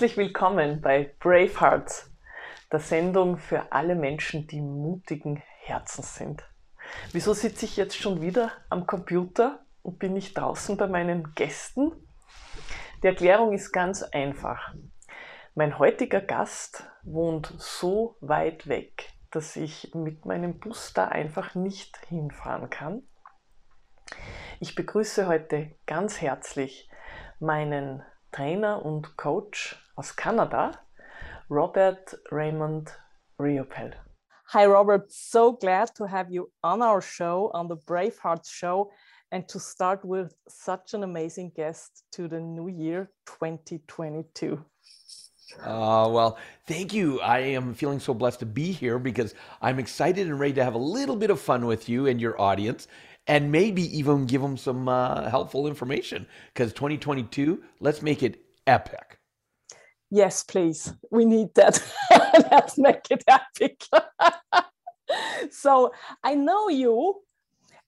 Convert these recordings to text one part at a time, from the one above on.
Herzlich willkommen bei Bravehearts, der Sendung für alle Menschen, die mutigen Herzens sind. Wieso sitze ich jetzt schon wieder am Computer und bin nicht draußen bei meinen Gästen? Die Erklärung ist ganz einfach. Mein heutiger Gast wohnt so weit weg, dass ich mit meinem Bus da einfach nicht hinfahren kann. Ich begrüße heute ganz herzlich meinen Trainer und Coach aus Kanada, Robert Raymond Riopel. Hi, Robert. So glad to have you on our show, on the Braveheart show, and to start with such an amazing guest to the new year 2022. Uh, well, thank you. I am feeling so blessed to be here because I'm excited and ready to have a little bit of fun with you and your audience and maybe even give them some uh, helpful information because 2022, let's make it epic. Yes, please. We need that. let's make it epic. so I know you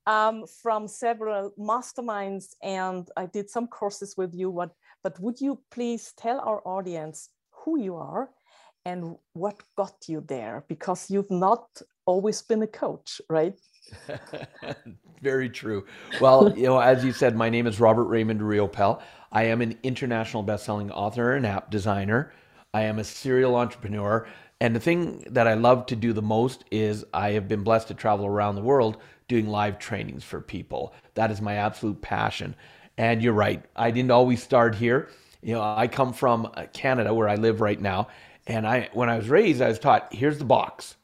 um, from several masterminds and I did some courses with you. What, but would you please tell our audience who you are and what got you there? Because you've not always been a coach, right? Very true. Well, you know, as you said, my name is Robert Raymond Riopel. I am an international best-selling author and app designer. I am a serial entrepreneur. And the thing that I love to do the most is I have been blessed to travel around the world doing live trainings for people. That is my absolute passion. And you're right, I didn't always start here. You know, I come from uh, Canada where I live right now. And I when I was raised, I was taught, here's the box.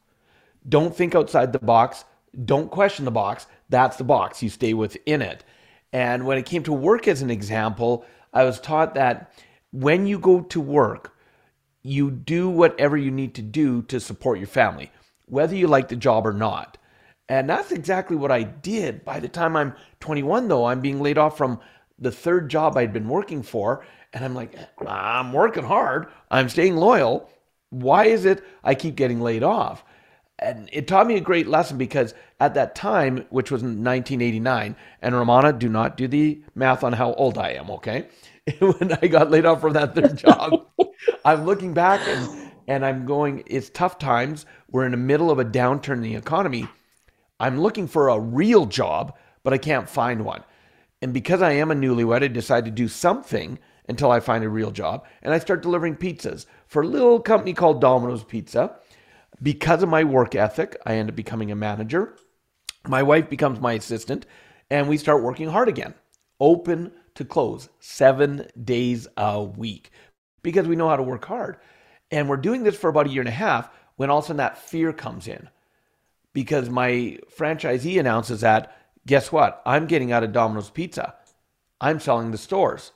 Don't think outside the box don't question the box. That's the box. You stay within it. And when it came to work as an example, I was taught that when you go to work, you do whatever you need to do to support your family, whether you like the job or not. And that's exactly what I did. By the time I'm 21, though, I'm being laid off from the third job I'd been working for. And I'm like, I'm working hard. I'm staying loyal. Why is it I keep getting laid off? And it taught me a great lesson because at that time, which was 1989, and Romana, do not do the math on how old I am, okay? when I got laid off from that third job, I'm looking back and, and I'm going, it's tough times. We're in the middle of a downturn in the economy. I'm looking for a real job, but I can't find one. And because I am a newlywed, I decide to do something until I find a real job. And I start delivering pizzas for a little company called Domino's Pizza because of my work ethic, I end up becoming a manager. My wife becomes my assistant, and we start working hard again. Open to close, seven days a week, because we know how to work hard. And we're doing this for about a year and a half when all of a sudden that fear comes in. Because my franchisee announces that, guess what? I'm getting out of Domino's Pizza. I'm selling the stores.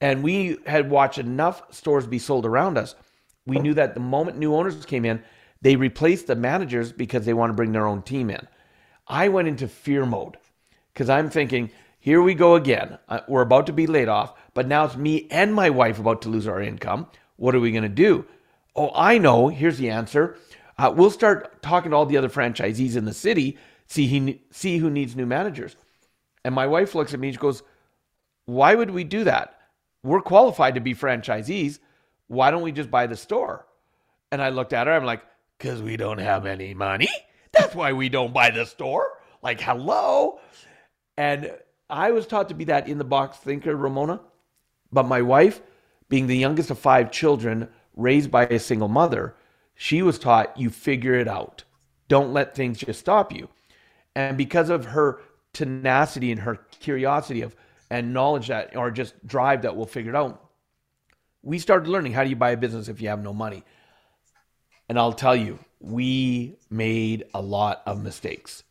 And we had watched enough stores be sold around us. We knew that the moment new owners came in, they replaced the managers because they want to bring their own team in. I went into fear mode because I'm thinking, here we go again. Uh, we're about to be laid off, but now it's me and my wife about to lose our income. What are we going to do? Oh, I know. Here's the answer. Uh, we'll start talking to all the other franchisees in the city, see he, see who needs new managers. And my wife looks at me and she goes, "Why would we do that? We're qualified to be franchisees. Why don't we just buy the store?" And I looked at her. I'm like, because we don't have any money. That's why we don't buy the store. Like, hello. And I was taught to be that in the box thinker, Ramona. But my wife, being the youngest of five children, raised by a single mother, she was taught you figure it out. Don't let things just stop you. And because of her tenacity and her curiosity of and knowledge that or just drive that we'll figure it out, we started learning how do you buy a business if you have no money? And I'll tell you, we made a lot of mistakes.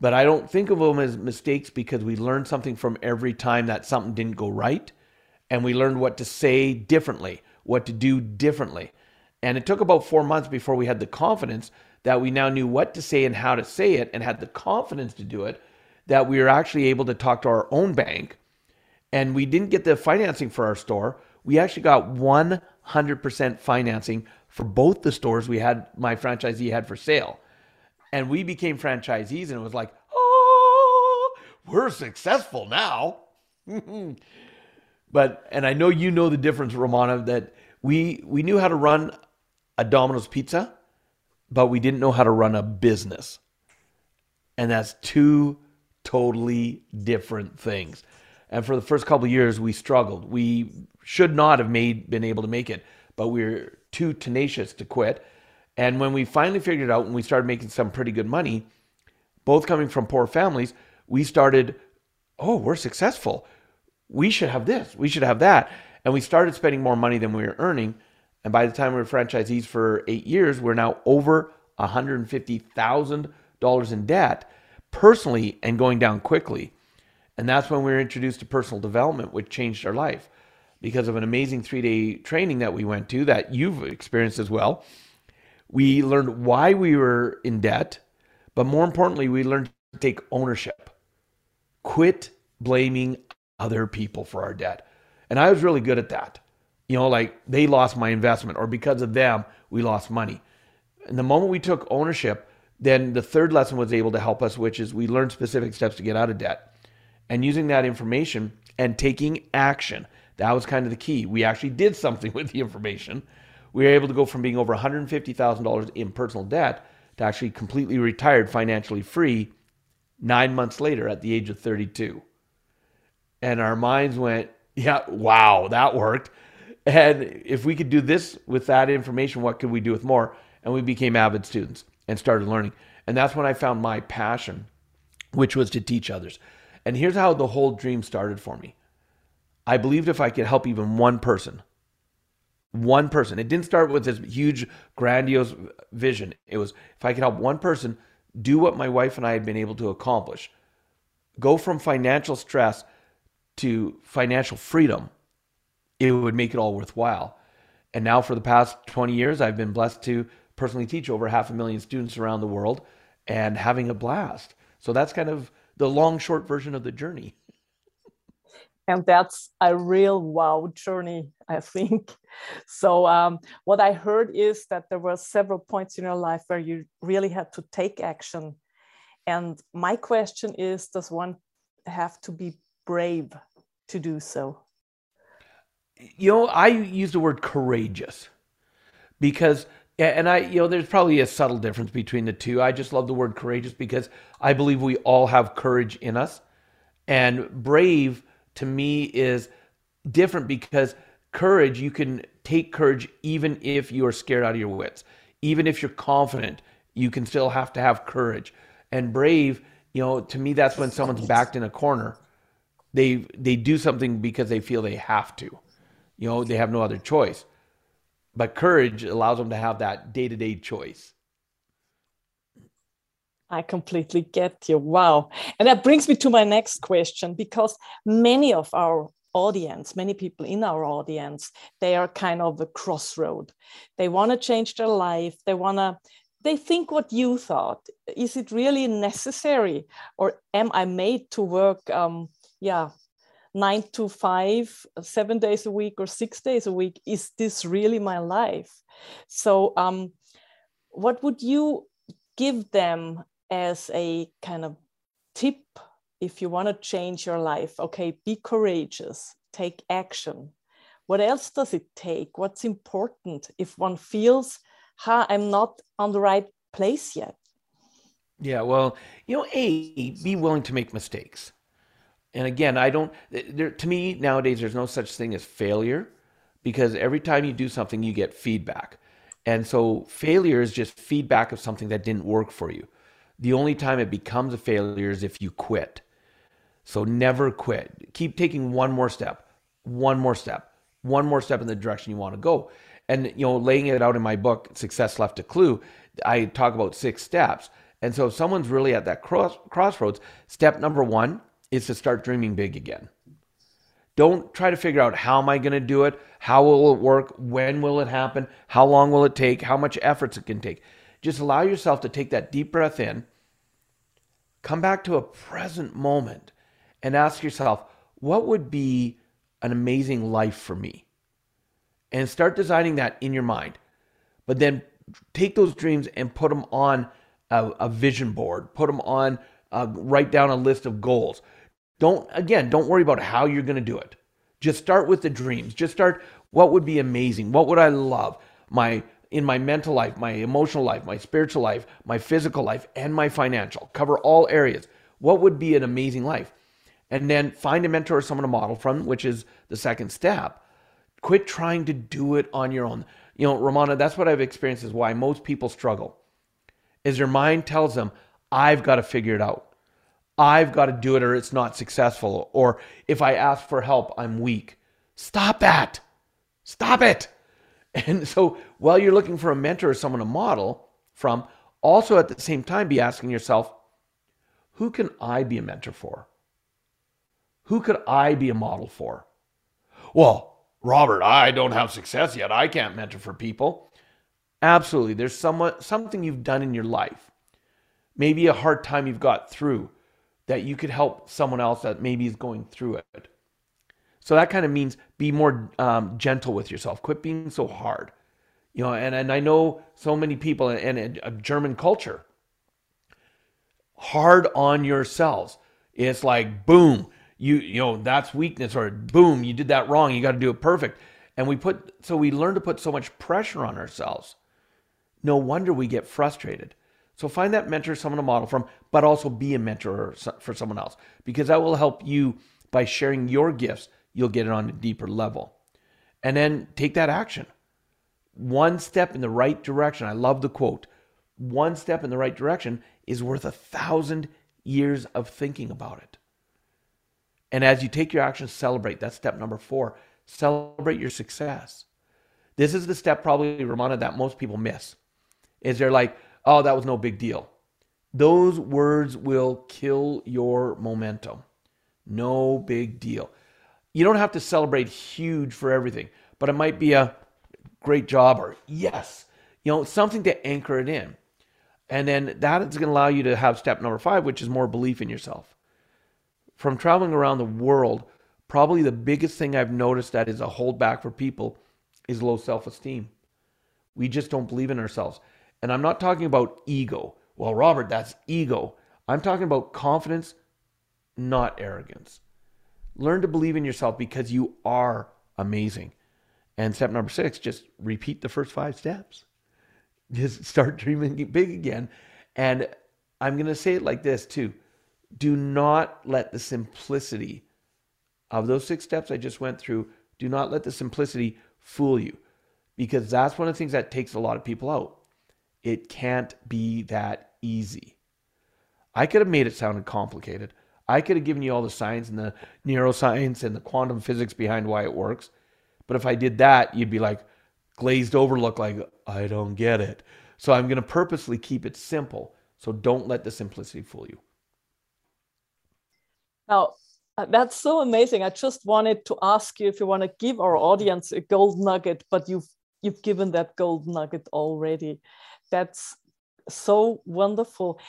But I don't think of them as mistakes because we learned something from every time that something didn't go right. And we learned what to say differently, what to do differently. And it took about four months before we had the confidence that we now knew what to say and how to say it and had the confidence to do it, that we were actually able to talk to our own bank. And we didn't get the financing for our store. We actually got 100% financing for both the stores we had my franchisee had for sale. And we became franchisees and it was like, "Oh, we're successful now." but and I know you know the difference Romana that We we knew how to run a Domino's pizza, but we didn't know how to run a business. And that's two totally different things. And for the first couple years, we struggled. We should not have made been able to make it, but we were too tenacious to quit. And when we finally figured it out and we started making some pretty good money, both coming from poor families, we started, oh, we're successful. We should have this. We should have that. And we started spending more money than we were earning. And by the time we were franchisees for eight years, we're now over $150,000 in debt personally and going down quickly. And that's when we were introduced to personal development, which changed our life because of an amazing three day training that we went to that you've experienced as well. We learned why we were in debt, but more importantly, we learned to take ownership. Quit blaming other people for our debt. And I was really good at that. You know, like they lost my investment, or because of them, we lost money. And the moment we took ownership, then the third lesson was able to help us, which is we learned specific steps to get out of debt. And using that information and taking action, that was kind of the key. We actually did something with the information. We were able to go from being over $150,000 in personal debt to actually completely retired, financially free, nine months later at the age of 32. And our minds went, yeah, wow, that worked. And if we could do this with that information, what could we do with more? And we became avid students and started learning. And that's when I found my passion, which was to teach others. And here's how the whole dream started for me. I believed if I could help even one person, one person, it didn't start with this huge, grandiose vision. It was if I could help one person do what my wife and I had been able to accomplish, go from financial stress to financial freedom, it would make it all worthwhile. And now, for the past 20 years, I've been blessed to personally teach over half a million students around the world and having a blast. So that's kind of the long, short version of the journey. And that's a real wow journey, I think. So, um, what I heard is that there were several points in your life where you really had to take action. And my question is Does one have to be brave to do so? You know, I use the word courageous because and I, you know, there's probably a subtle difference between the two. I just love the word courageous because I believe we all have courage in us. And brave to me is different because courage, you can take courage even if you are scared out of your wits. Even if you're confident, you can still have to have courage. And brave, you know, to me, that's when someone's backed in a corner. They they do something because they feel they have to. You know, they have no other choice. But courage allows them to have that day to day choice. I completely get you. Wow. And that brings me to my next question because many of our audience, many people in our audience, they are kind of a crossroad. They want to change their life. They want to, they think what you thought. Is it really necessary? Or am I made to work, um, yeah, nine to five, seven days a week or six days a week. Is this really my life? So, um, what would you give them as a kind of tip if you want to change your life? Okay, be courageous, take action. What else does it take? What's important if one feels, ha, I'm not on the right place yet? Yeah, well, you know, A, be willing to make mistakes. And again, I don't, there, to me, nowadays, there's no such thing as failure because every time you do something, you get feedback. And so failure is just feedback of something that didn't work for you. The only time it becomes a failure is if you quit. So never quit. Keep taking one more step, one more step, one more step in the direction you want to go. And, you know, laying it out in my book, Success Left a Clue, I talk about six steps. And so if someone's really at that cross, crossroads, step number one is to start dreaming big again. Don't try to figure out how am I going to do it? How will it work? When will it happen? How long will it take? How much efforts it can take? Just allow yourself to take that deep breath in, come back to a present moment, and ask yourself, what would be an amazing life for me? And start designing that in your mind. But then take those dreams and put them on a, a vision board, put them on, uh, write down a list of goals. Don't, again, don't worry about how you're going to do it. Just start with the dreams. Just start What would be amazing? What would I love? My in my mental life, my emotional life, my spiritual life, my physical life, and my financial. Cover all areas. What would be an amazing life? And then find a mentor or someone to model from, which is the second step. Quit trying to do it on your own. You know, Romana, that's what I've experienced is why most people struggle. Is their mind tells them, I've got to figure it out. I've got to do it or it's not successful. Or if I ask for help, I'm weak. Stop that. Stop it. And so while you're looking for a mentor or someone to model from, also at the same time be asking yourself, who can I be a mentor for? Who could I be a model for? Well, Robert, I don't have success yet. I can't mentor for people. Absolutely. There's somewhat, something you've done in your life, maybe a hard time you've got through that you could help someone else that maybe is going through it. So that kind of means be more um, gentle with yourself. Quit being so hard. You know, and, and I know so many people and, and a German culture, hard on yourselves. It's like, boom, you, you know, that's weakness or boom, you did that wrong. You got to do it perfect. And we put, so we learn to put so much pressure on ourselves. No wonder we get frustrated. So find that mentor, someone to model from, but also be a mentor for someone else because that will help you by sharing your gifts you'll get it on a deeper level. And then take that action. One step in the right direction. I love the quote. One step in the right direction is worth a thousand years of thinking about it. And as you take your action, celebrate. That's step number four. Celebrate your success. This is the step probably, Romana, that most people miss. Is they're like, oh, that was no big deal. Those words will kill your momentum. No big deal you don't have to celebrate huge for everything, but it might be a great job or yes, you know, something to anchor it in. And then that is going to allow you to have step number five, which is more belief in yourself. From traveling around the world, probably the biggest thing I've noticed that is a holdback for people is low self esteem. We just don't believe in ourselves. And I'm not talking about ego. Well, Robert, that's ego. I'm talking about confidence, not arrogance. Learn to believe in yourself because you are amazing. And step number six, just repeat the first five steps. Just start dreaming big again. And I'm going to say it like this too do not let the simplicity of those six steps I just went through, do not let the simplicity fool you because that's one of the things that takes a lot of people out. It can't be that easy. I could have made it sound complicated. I could have given you all the science and the neuroscience and the quantum physics behind why it works. But if I did that, you'd be like glazed over look like I don't get it. So I'm going to purposely keep it simple. So don't let the simplicity fool you. Now, uh, that's so amazing. I just wanted to ask you if you want to give our audience a gold nugget, but you've you've given that gold nugget already. That's so wonderful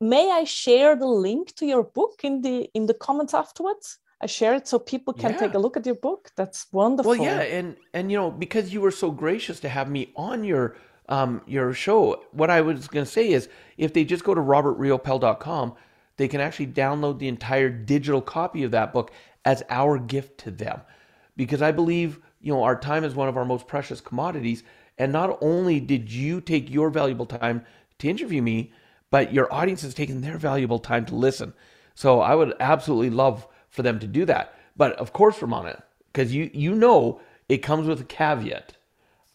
may I share the link to your book in the in the comments afterwards? I share it so people can yeah. take a look at your book. That's wonderful. Well, yeah, and and you know because you were so gracious to have me on your um your show, what I was going to say is if they just go to robertriopel.com, they can actually download the entire digital copy of that book as our gift to them, because I believe you know our time is one of our most precious commodities, and not only did you take your valuable time to interview me but your audience has taken their valuable time to listen. So I would absolutely love for them to do that. But of course, Romana, because you you know it comes with a caveat.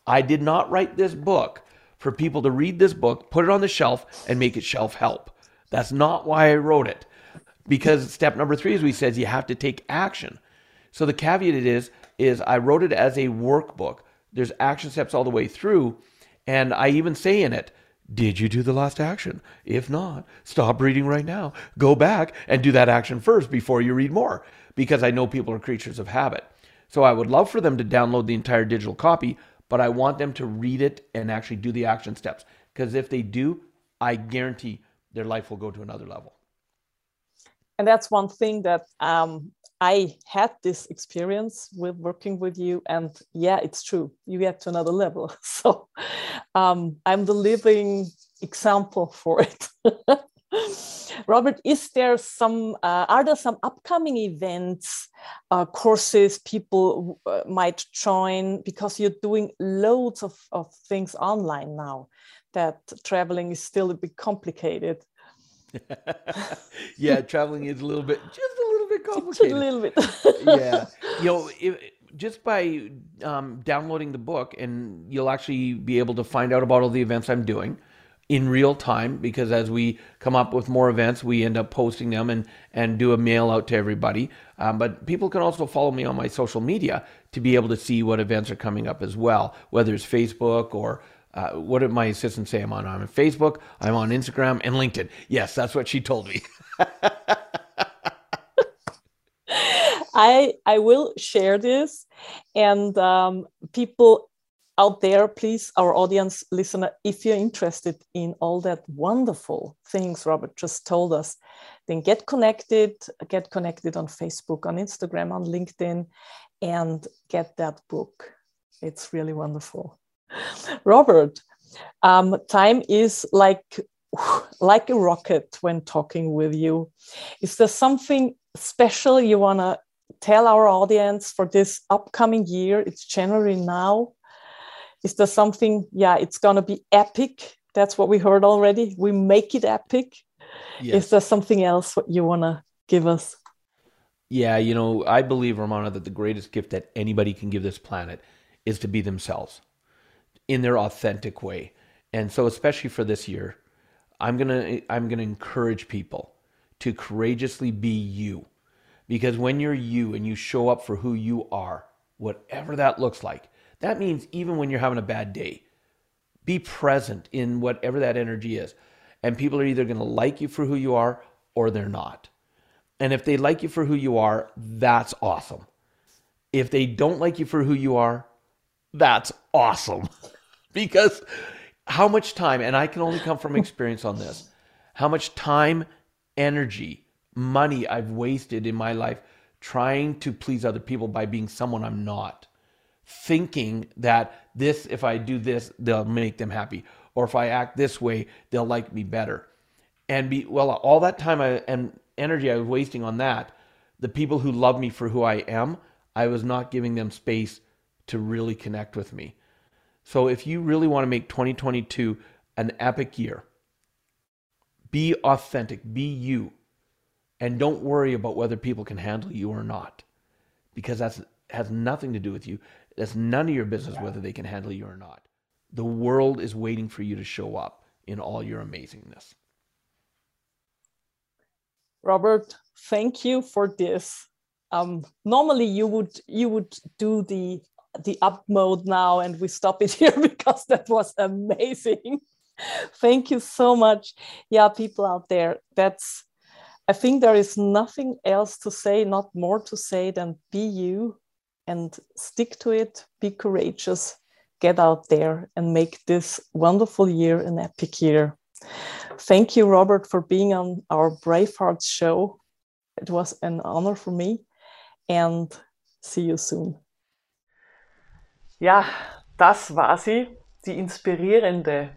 I did not write this book for people to read this book, put it on the shelf, and make it shelf help. That's not why I wrote it. Because step number three, as we said, you have to take action. So the caveat is is I wrote it as a workbook. There's action steps all the way through, and I even say in it did you do the last action? If not, stop reading right now. Go back and do that action first before you read more, because I know people are creatures of habit. So I would love for them to download the entire digital copy, but I want them to read it and actually do the action steps. Because if they do, I guarantee their life will go to another level. And that's one thing that um, I had this experience with working with you, and yeah, it's true. You get to another level. So um, I'm the living example for it. Robert, is there some, uh, are there some upcoming events, uh, courses people uh, might join because you're doing loads of, of things online now that traveling is still a bit complicated? yeah, traveling is a little bit, just complicated. a little bit. yeah, you know, if, just by um, downloading the book, and you'll actually be able to find out about all the events I'm doing in real time. Because as we come up with more events, we end up posting them and and do a mail out to everybody. Um, but people can also follow me on my social media to be able to see what events are coming up as well, whether it's Facebook or. Uh, what did my assistant say I'm on? I'm on Facebook, I'm on Instagram, and LinkedIn. Yes, that's what she told me. I I will share this, and um, people out there, please, our audience listener, if you're interested in all that wonderful things Robert just told us, then get connected. Get connected on Facebook, on Instagram, on LinkedIn, and get that book. It's really wonderful. Robert, um, time is like like a rocket when talking with you. Is there something special you want to tell our audience for this upcoming year? It's January now. Is there something, yeah, it's going to be epic? That's what we heard already. We make it epic. Yes. Is there something else what you want to give us? Yeah, you know, I believe, Romana, that the greatest gift that anybody can give this planet is to be themselves in their authentic way. And so, especially for this year, I'm gonna I'm gonna encourage people to courageously be you, because when you're you and you show up for who you are, whatever that looks like, that means even when you're having a bad day, be present in whatever that energy is, and people are either gonna like you for who you are or they're not. And if they like you for who you are, that's awesome. If they don't like you for who you are, that's awesome. because how much time, and I can only come from experience on this, how much time, energy, money I've wasted in my life trying to please other people by being someone I'm not. Thinking that this, if I do this, they'll make them happy. Or if I act this way, they'll like me better. And be, well, all that time I, and energy I was wasting on that, the people who love me for who I am, I was not giving them space to really connect with me. So if you really want to make 2022 an epic year, be authentic, be you, and don't worry about whether people can handle you or not, because that has nothing to do with you. That's none of your business whether they can handle you or not. The world is waiting for you to show up in all your amazingness. Robert, thank you for this. Um, normally you would you would do the the up mode now and we stop it here because that was amazing. Thank you so much. Yeah, people out there, that's I think there is nothing else to say, not more to say than be you and stick to it, be courageous, get out there and make this wonderful year an epic year. Thank you, Robert, for being on our Bravehearts show. It was an honor for me and see you soon. Ja, das war sie, die inspirierende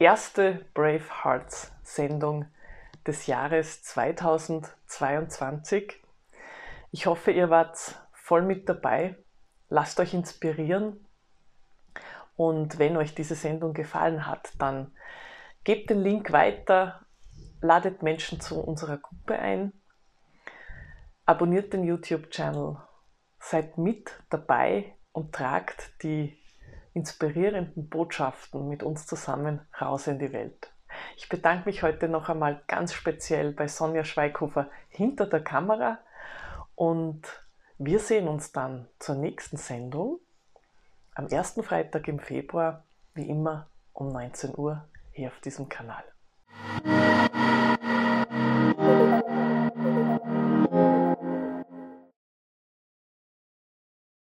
erste Bravehearts-Sendung des Jahres 2022. Ich hoffe, ihr wart voll mit dabei. Lasst euch inspirieren. Und wenn euch diese Sendung gefallen hat, dann gebt den Link weiter, ladet Menschen zu unserer Gruppe ein, abonniert den YouTube-Channel, seid mit dabei und tragt die inspirierenden Botschaften mit uns zusammen raus in die Welt. Ich bedanke mich heute noch einmal ganz speziell bei Sonja Schweighofer hinter der Kamera und wir sehen uns dann zur nächsten Sendung am ersten Freitag im Februar, wie immer um 19 Uhr hier auf diesem Kanal.